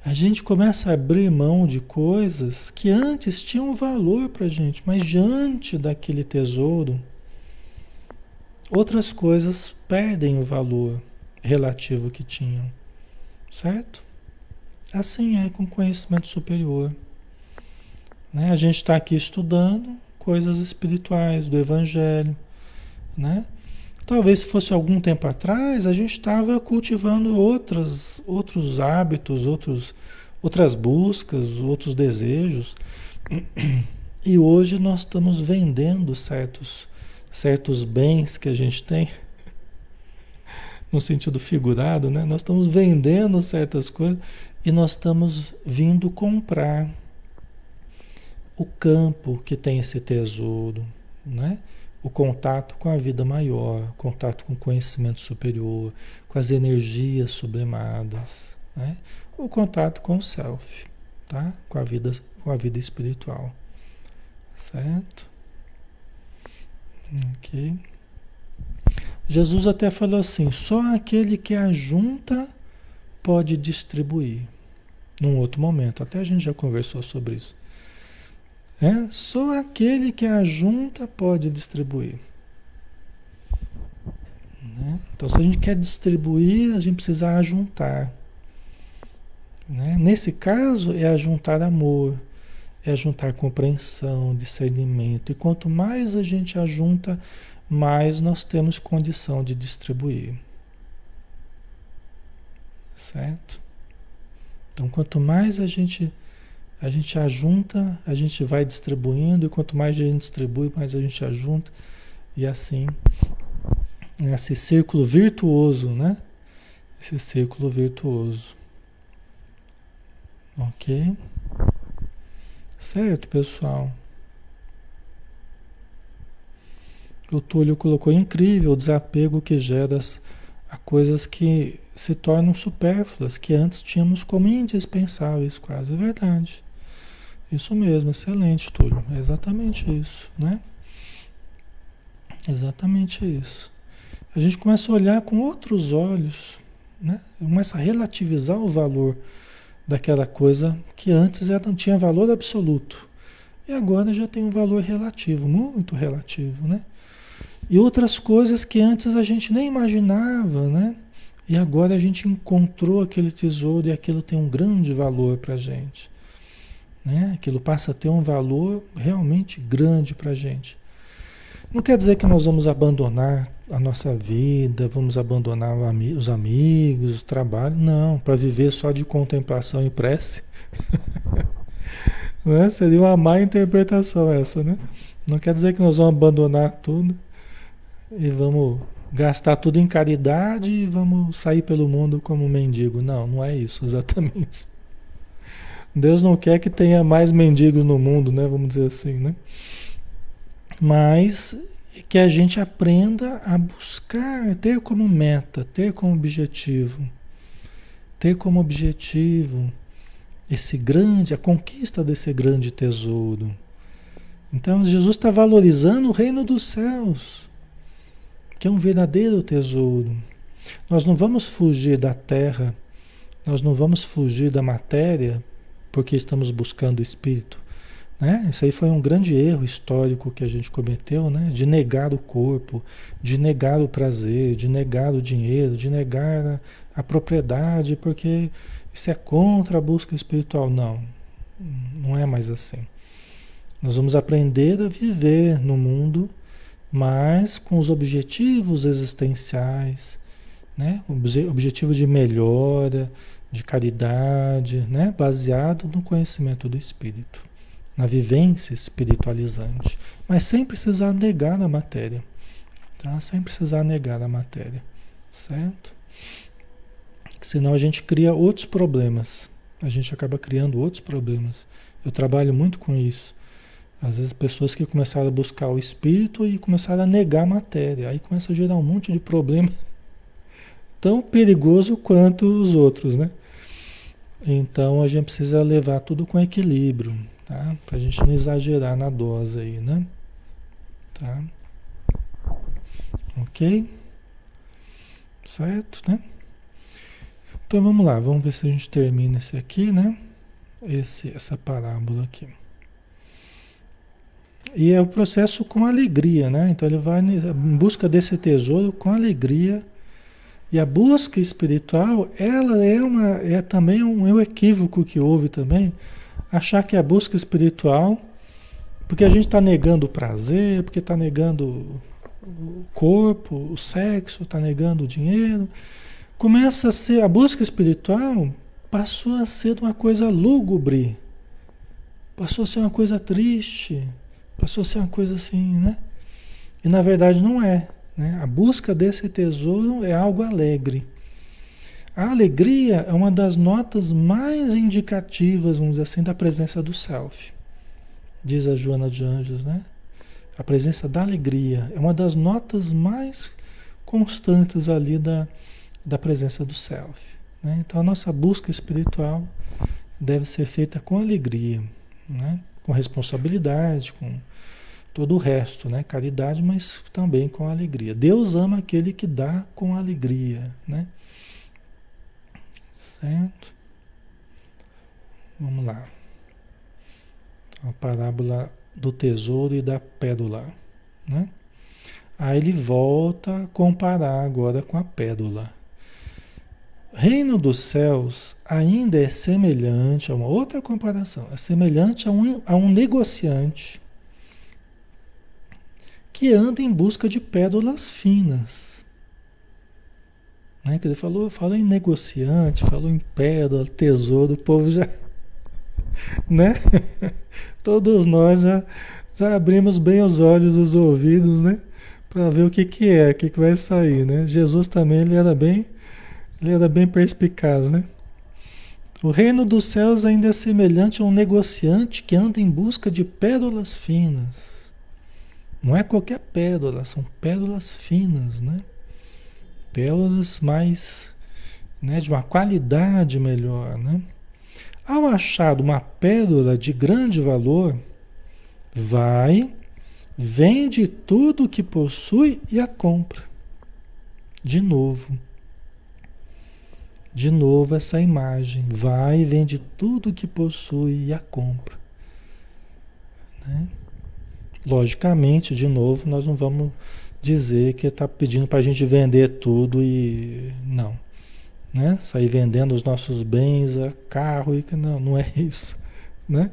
A gente começa a abrir mão de coisas que antes tinham valor para gente, mas diante daquele tesouro, outras coisas perdem o valor relativo que tinham, certo? Assim é com conhecimento superior. Né? A gente está aqui estudando coisas espirituais do Evangelho, né? Talvez se fosse algum tempo atrás, a gente estava cultivando outras, outros hábitos, outros, outras buscas, outros desejos. E hoje nós estamos vendendo certos, certos bens que a gente tem, no sentido figurado, né? Nós estamos vendendo certas coisas e nós estamos vindo comprar o campo que tem esse tesouro, né? O contato com a vida maior, contato com o conhecimento superior, com as energias sublimadas, né? o contato com o self, tá? com, a vida, com a vida espiritual. Certo? Ok. Jesus até falou assim: só aquele que ajunta pode distribuir. Num outro momento, até a gente já conversou sobre isso. É? Só aquele que ajunta pode distribuir. Né? Então, se a gente quer distribuir, a gente precisa ajuntar. Né? Nesse caso, é ajuntar amor, é ajuntar compreensão, discernimento. E quanto mais a gente ajunta, mais nós temos condição de distribuir. Certo? Então, quanto mais a gente a gente ajunta, a gente vai distribuindo, e quanto mais a gente distribui, mais a gente ajunta, e assim, esse círculo virtuoso, né? Esse círculo virtuoso. Ok? Certo, pessoal? O Túlio colocou incrível o desapego que gera a coisas que se tornam supérfluas, que antes tínhamos como indispensáveis, quase é verdade. Isso mesmo, excelente, Túlio. É exatamente isso, né? Exatamente isso. A gente começa a olhar com outros olhos, né? Começa a relativizar o valor daquela coisa que antes era, não tinha valor absoluto. E agora já tem um valor relativo, muito relativo, né? E outras coisas que antes a gente nem imaginava, né? E agora a gente encontrou aquele tesouro e aquilo tem um grande valor para a gente. Né? Aquilo passa a ter um valor realmente grande para a gente. Não quer dizer que nós vamos abandonar a nossa vida, vamos abandonar os amigos, o trabalho. Não, para viver só de contemplação e prece. <laughs> né? Seria uma má interpretação essa, né? Não quer dizer que nós vamos abandonar tudo e vamos gastar tudo em caridade e vamos sair pelo mundo como mendigo. Não, não é isso <laughs> exatamente. Deus não quer que tenha mais mendigos no mundo, né? Vamos dizer assim, né? Mas que a gente aprenda a buscar, ter como meta, ter como objetivo, ter como objetivo esse grande, a conquista desse grande tesouro. Então Jesus está valorizando o reino dos céus, que é um verdadeiro tesouro. Nós não vamos fugir da terra, nós não vamos fugir da matéria porque estamos buscando o espírito. Né? Isso aí foi um grande erro histórico que a gente cometeu, né? de negar o corpo, de negar o prazer, de negar o dinheiro, de negar a, a propriedade, porque isso é contra a busca espiritual. Não, não é mais assim. Nós vamos aprender a viver no mundo, mas com os objetivos existenciais, né? objetivo de melhora, de caridade, né? baseado no conhecimento do Espírito na vivência espiritualizante, mas sem precisar negar a matéria, tá? Sem precisar negar a matéria, certo? Senão a gente cria outros problemas, a gente acaba criando outros problemas. Eu trabalho muito com isso. Às vezes pessoas que começaram a buscar o espírito e começaram a negar a matéria, aí começa a gerar um monte de problema <laughs> tão perigoso quanto os outros, né? Então a gente precisa levar tudo com equilíbrio, tá? Para a gente não exagerar na dose aí, né? Tá? Ok? Certo, né? Então vamos lá, vamos ver se a gente termina esse aqui, né? Esse, essa parábola aqui. E é o processo com alegria, né? Então ele vai em busca desse tesouro com alegria. E a busca espiritual, ela é uma é também um, equívoco que houve também achar que a busca espiritual, porque a gente está negando o prazer, porque está negando o corpo, o sexo, está negando o dinheiro, começa a ser a busca espiritual passou a ser uma coisa lúgubre, passou a ser uma coisa triste, passou a ser uma coisa assim, né? E na verdade não é. Né? A busca desse tesouro é algo alegre. A alegria é uma das notas mais indicativas, vamos dizer assim, da presença do self. Diz a Joana de Anjos, né? A presença da alegria é uma das notas mais constantes ali da, da presença do self. Né? Então a nossa busca espiritual deve ser feita com alegria, né? com responsabilidade, com todo o resto, né? caridade, mas também com alegria. Deus ama aquele que dá com alegria. Né? Certo? Vamos lá. A parábola do tesouro e da pérola, né? Aí ele volta a comparar agora com a pérola. Reino dos céus ainda é semelhante a uma outra comparação, é semelhante a um, a um negociante que anda em busca de pérolas finas né? Que ele falou, falou em negociante, falou em pedra, tesouro, o povo já. <laughs> Né? <laughs> Todos nós já, já abrimos bem os olhos, os ouvidos, né? Para ver o que, que é, o que, que vai sair, né? Jesus também ele era bem, ele era bem perspicaz, né? O reino dos céus ainda é semelhante a um negociante que anda em busca de pérolas finas. Não é qualquer pérola, são pérolas finas, né? pérolas mais, né, de uma qualidade melhor, né? Ao achar uma pérola de grande valor, vai, vende tudo o que possui e a compra. De novo. De novo essa imagem. Vai, vende tudo o que possui e a compra. Né? Logicamente, de novo, nós não vamos dizer que está pedindo para a gente vender tudo e não. Né? Sair vendendo os nossos bens, carro, e não, não é <laughs> isso. Né?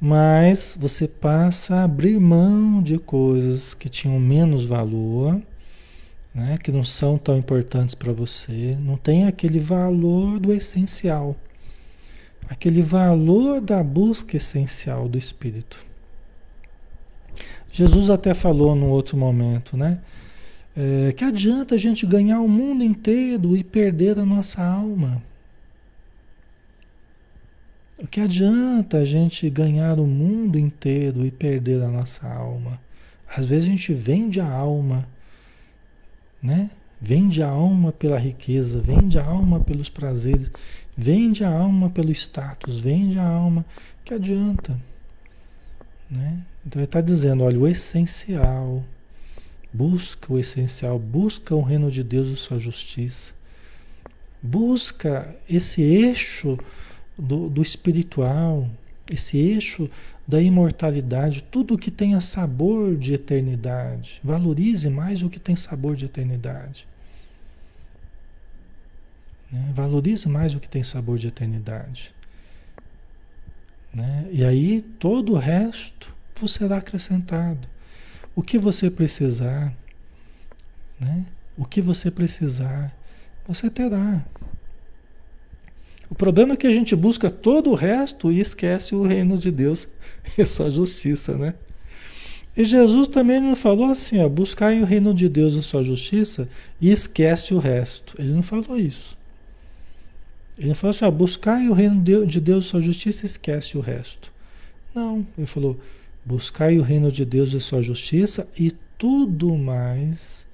Mas você passa a abrir mão de coisas que tinham menos valor, né? que não são tão importantes para você, não tem aquele valor do essencial, aquele valor da busca essencial do espírito. Jesus até falou num outro momento, né? É, que adianta a gente ganhar o mundo inteiro e perder a nossa alma? O que adianta a gente ganhar o mundo inteiro e perder a nossa alma? Às vezes a gente vende a alma, né? Vende a alma pela riqueza, vende a alma pelos prazeres, vende a alma pelo status, vende a alma. Que adianta, né? Então ele está dizendo, olha, o essencial, busca o essencial, busca o reino de Deus e sua justiça. Busca esse eixo do, do espiritual, esse eixo da imortalidade, tudo que tenha sabor de eternidade. Valorize mais o que tem sabor de eternidade. Né? Valorize mais o que tem sabor de eternidade. Né? E aí todo o resto vos será acrescentado. O que você precisar, né? o que você precisar, você terá. O problema é que a gente busca todo o resto e esquece o reino de Deus <laughs> e sua justiça, né? E Jesus também não falou assim, ó, buscai o reino de Deus e sua justiça e esquece o resto. Ele não falou isso. Ele falou assim, ó, buscai o reino de Deus e sua justiça e esquece o resto. Não, ele falou, buscai o reino de Deus e sua justiça e tudo mais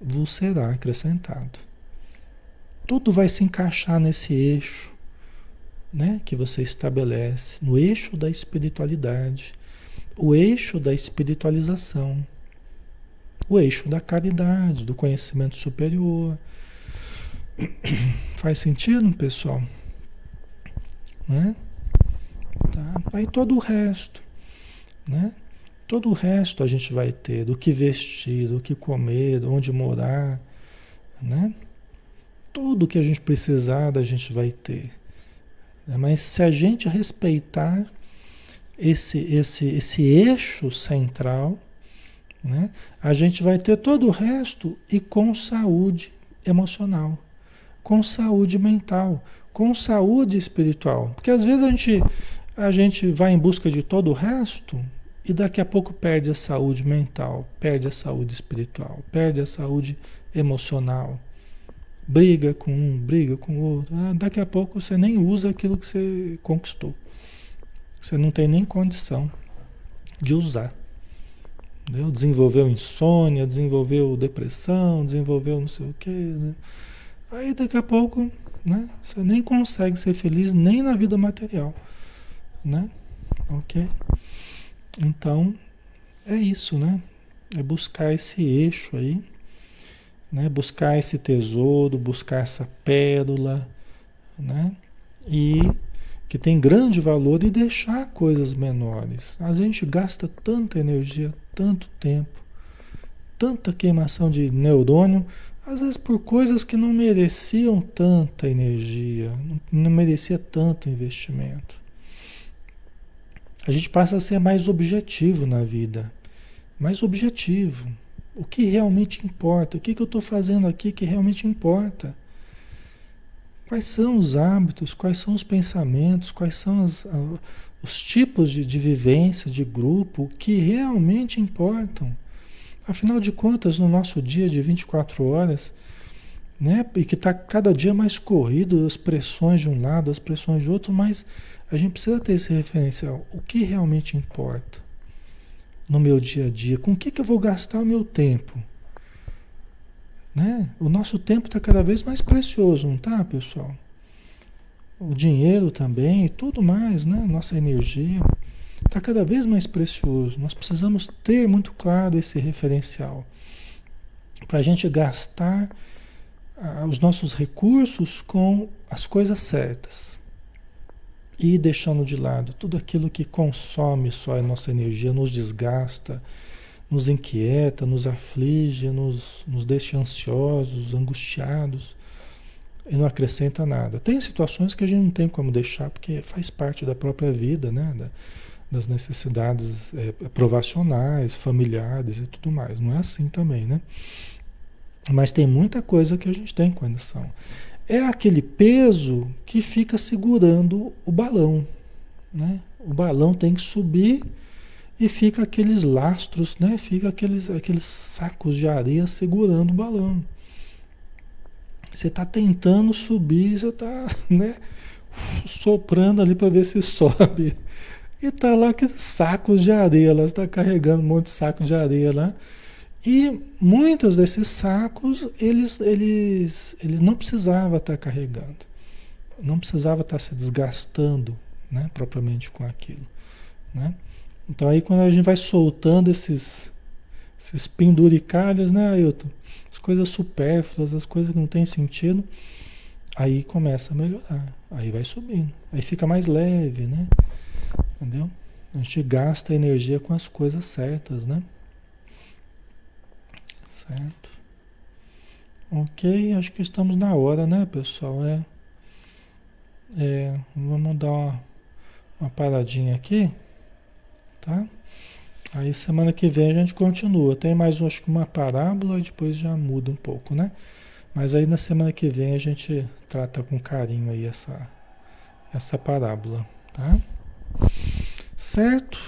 vos será acrescentado. Tudo vai se encaixar nesse eixo né, que você estabelece no eixo da espiritualidade, o eixo da espiritualização, o eixo da caridade, do conhecimento superior. Faz sentido, pessoal? Né? Tá? Aí todo o resto, né? Todo o resto a gente vai ter, do que vestir, do que comer, onde morar, né? Tudo que a gente precisar, a gente vai ter. Né? Mas se a gente respeitar esse, esse, esse eixo central, né? a gente vai ter todo o resto e com saúde emocional, com saúde mental, com saúde espiritual. Porque às vezes a gente, a gente vai em busca de todo o resto e daqui a pouco perde a saúde mental, perde a saúde espiritual, perde a saúde emocional briga com um, briga com o outro. Ah, daqui a pouco você nem usa aquilo que você conquistou. Você não tem nem condição de usar. Entendeu? Desenvolveu insônia, desenvolveu depressão, desenvolveu não sei o quê. Né? Aí daqui a pouco né, você nem consegue ser feliz nem na vida material. Né? Ok? Então, é isso, né? É buscar esse eixo aí né? Buscar esse tesouro, buscar essa pérola, né? E que tem grande valor e deixar coisas menores. A gente gasta tanta energia, tanto tempo, tanta queimação de neurônio, às vezes por coisas que não mereciam tanta energia, não merecia tanto investimento. A gente passa a ser mais objetivo na vida, mais objetivo, o que realmente importa? O que, que eu estou fazendo aqui que realmente importa? Quais são os hábitos? Quais são os pensamentos? Quais são as, os tipos de, de vivência, de grupo que realmente importam? Afinal de contas, no nosso dia de 24 horas, né, e que está cada dia mais corrido, as pressões de um lado, as pressões de outro, mas a gente precisa ter esse referencial. O que realmente importa? no meu dia a dia? Com o que, que eu vou gastar o meu tempo? Né? O nosso tempo está cada vez mais precioso, não tá, pessoal? O dinheiro também tudo mais, né? Nossa energia está cada vez mais precioso. Nós precisamos ter muito claro esse referencial para a gente gastar ah, os nossos recursos com as coisas certas e deixando de lado tudo aquilo que consome só a nossa energia, nos desgasta, nos inquieta, nos aflige, nos, nos deixa ansiosos, angustiados e não acrescenta nada. Tem situações que a gente não tem como deixar porque faz parte da própria vida, né? Da, das necessidades é, provacionais, familiares e tudo mais. Não é assim também, né? Mas tem muita coisa que a gente tem condição é aquele peso que fica segurando o balão. Né? O balão tem que subir e fica aqueles lastros, né? fica aqueles, aqueles sacos de areia segurando o balão. Você está tentando subir, você está <laughs> né, soprando ali para ver se sobe. E está lá aqueles sacos de areia, lá está carregando um monte de saco de areia lá. E muitos desses sacos, eles, eles, eles não precisava estar carregando, não precisava estar se desgastando, né, propriamente com aquilo, né? Então aí quando a gente vai soltando esses, esses penduricalhos, né, Ailton? As coisas supérfluas, as coisas que não têm sentido, aí começa a melhorar. Aí vai subindo. Aí fica mais leve, né? Entendeu? A gente gasta energia com as coisas certas, né? Certo. Ok, acho que estamos na hora, né, pessoal? É, é vamos dar uma, uma paradinha aqui, tá? Aí semana que vem a gente continua. Tem mais, acho que uma parábola e depois já muda um pouco, né? Mas aí na semana que vem a gente trata com carinho aí essa, essa parábola, tá? Certo?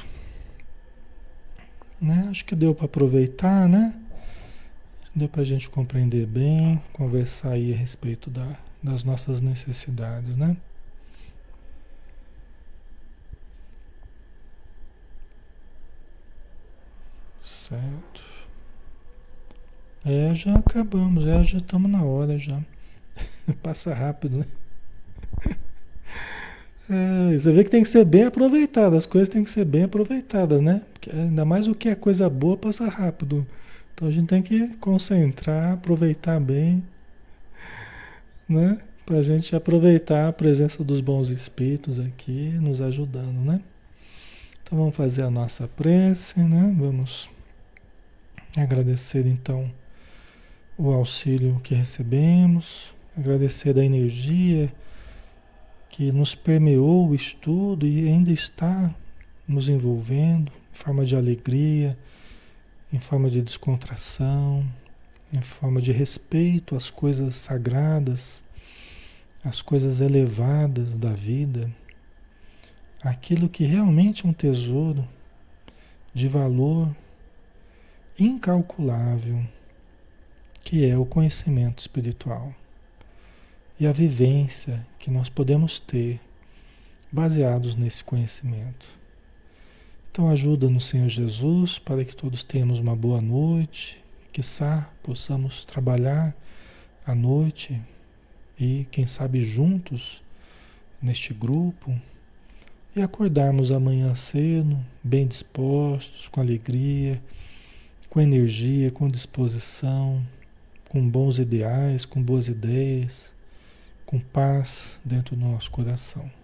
Né? Acho que deu para aproveitar, né? Deu para a gente compreender bem, conversar aí a respeito da, das nossas necessidades, né? Certo. É, já acabamos, é, já estamos na hora já. <laughs> Passa rápido, né? <laughs> É, você vê que tem que ser bem aproveitado, as coisas têm que ser bem aproveitadas, né? Porque ainda mais o que é coisa boa passa rápido. Então a gente tem que concentrar, aproveitar bem, né? Para a gente aproveitar a presença dos bons espíritos aqui, nos ajudando, né? Então vamos fazer a nossa prece, né? Vamos agradecer então o auxílio que recebemos, agradecer da energia que nos permeou o estudo e ainda está nos envolvendo em forma de alegria, em forma de descontração, em forma de respeito às coisas sagradas, às coisas elevadas da vida, aquilo que realmente é um tesouro de valor incalculável, que é o conhecimento espiritual e a vivência que nós podemos ter baseados nesse conhecimento. Então ajuda no Senhor Jesus para que todos tenhamos uma boa noite, que possamos trabalhar à noite e quem sabe juntos neste grupo e acordarmos amanhã cedo, bem dispostos, com alegria, com energia, com disposição, com bons ideais, com boas ideias, com paz dentro do nosso coração.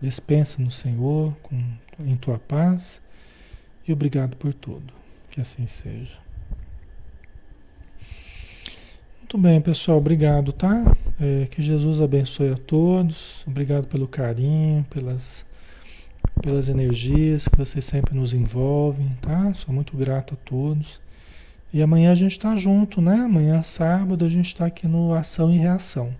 Despensa no Senhor com, em tua paz e obrigado por tudo. Que assim seja. Muito bem, pessoal. Obrigado, tá? É, que Jesus abençoe a todos. Obrigado pelo carinho, pelas, pelas energias que vocês sempre nos envolvem, tá? Sou muito grato a todos. E amanhã a gente está junto, né? Amanhã, sábado, a gente está aqui no Ação e Reação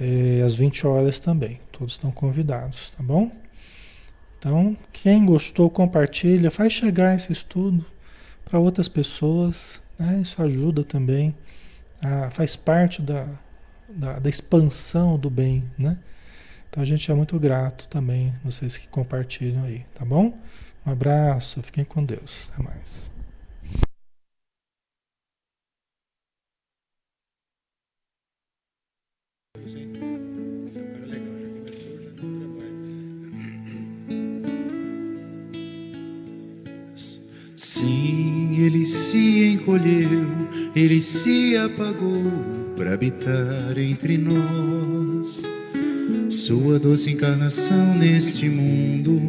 é, às 20 horas também. Todos estão convidados, tá bom? Então, quem gostou, compartilha, faz chegar esse estudo para outras pessoas, né? Isso ajuda também, a, faz parte da, da, da, expansão do bem, né? Então a gente é muito grato também, vocês que compartilham aí, tá bom? Um abraço, fiquem com Deus, até mais. Ele se encolheu, ele se apagou para habitar entre nós. Sua doce encarnação neste mundo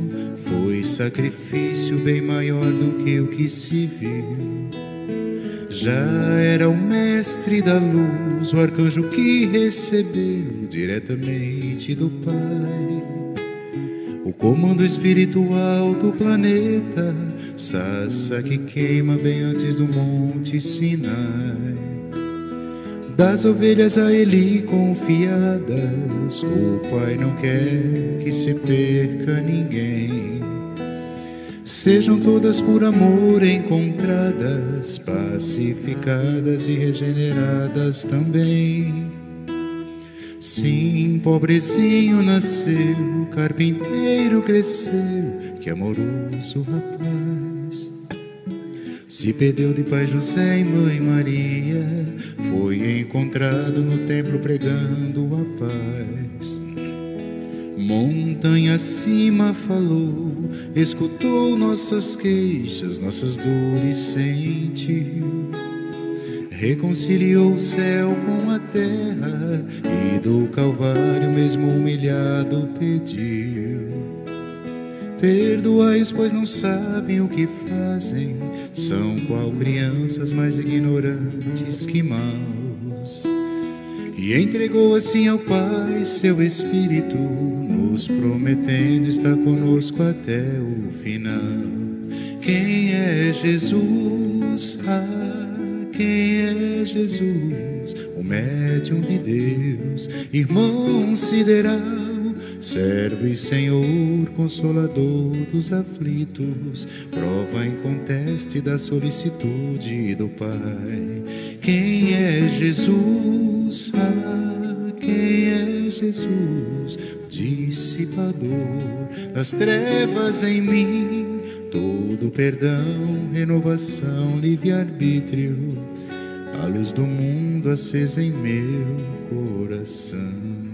foi sacrifício bem maior do que o que se viu. Já era o mestre da luz, o arcanjo que recebeu diretamente do Pai o comando espiritual do planeta, Sassa que queima bem antes do Monte Sinai. Das ovelhas a ele confiadas, o Pai não quer que se perca ninguém. Sejam todas por amor encontradas, pacificadas e regeneradas também. Sim, pobrezinho nasceu, carpinteiro cresceu, que amoroso rapaz. Se perdeu de pai José e mãe Maria, foi encontrado no templo pregando a paz. Montanha acima falou, escutou nossas queixas, nossas dores sentiu. Reconciliou o céu com a terra e do Calvário, mesmo humilhado, pediu. Perdoais, pois não sabem o que fazem, são qual crianças mais ignorantes que maus. E entregou assim ao Pai seu Espírito, nos prometendo estar conosco até o final. Quem é Jesus? Ah, quem é Jesus? O médium de Deus, irmão sideral, servo e Senhor, consolador dos aflitos, prova inconteste da solicitude do Pai. Quem é Jesus? Ah, quem é Jesus? Dissipador das trevas em mim, todo perdão, renovação, livre-arbítrio, a luz do mundo acesa em meu coração.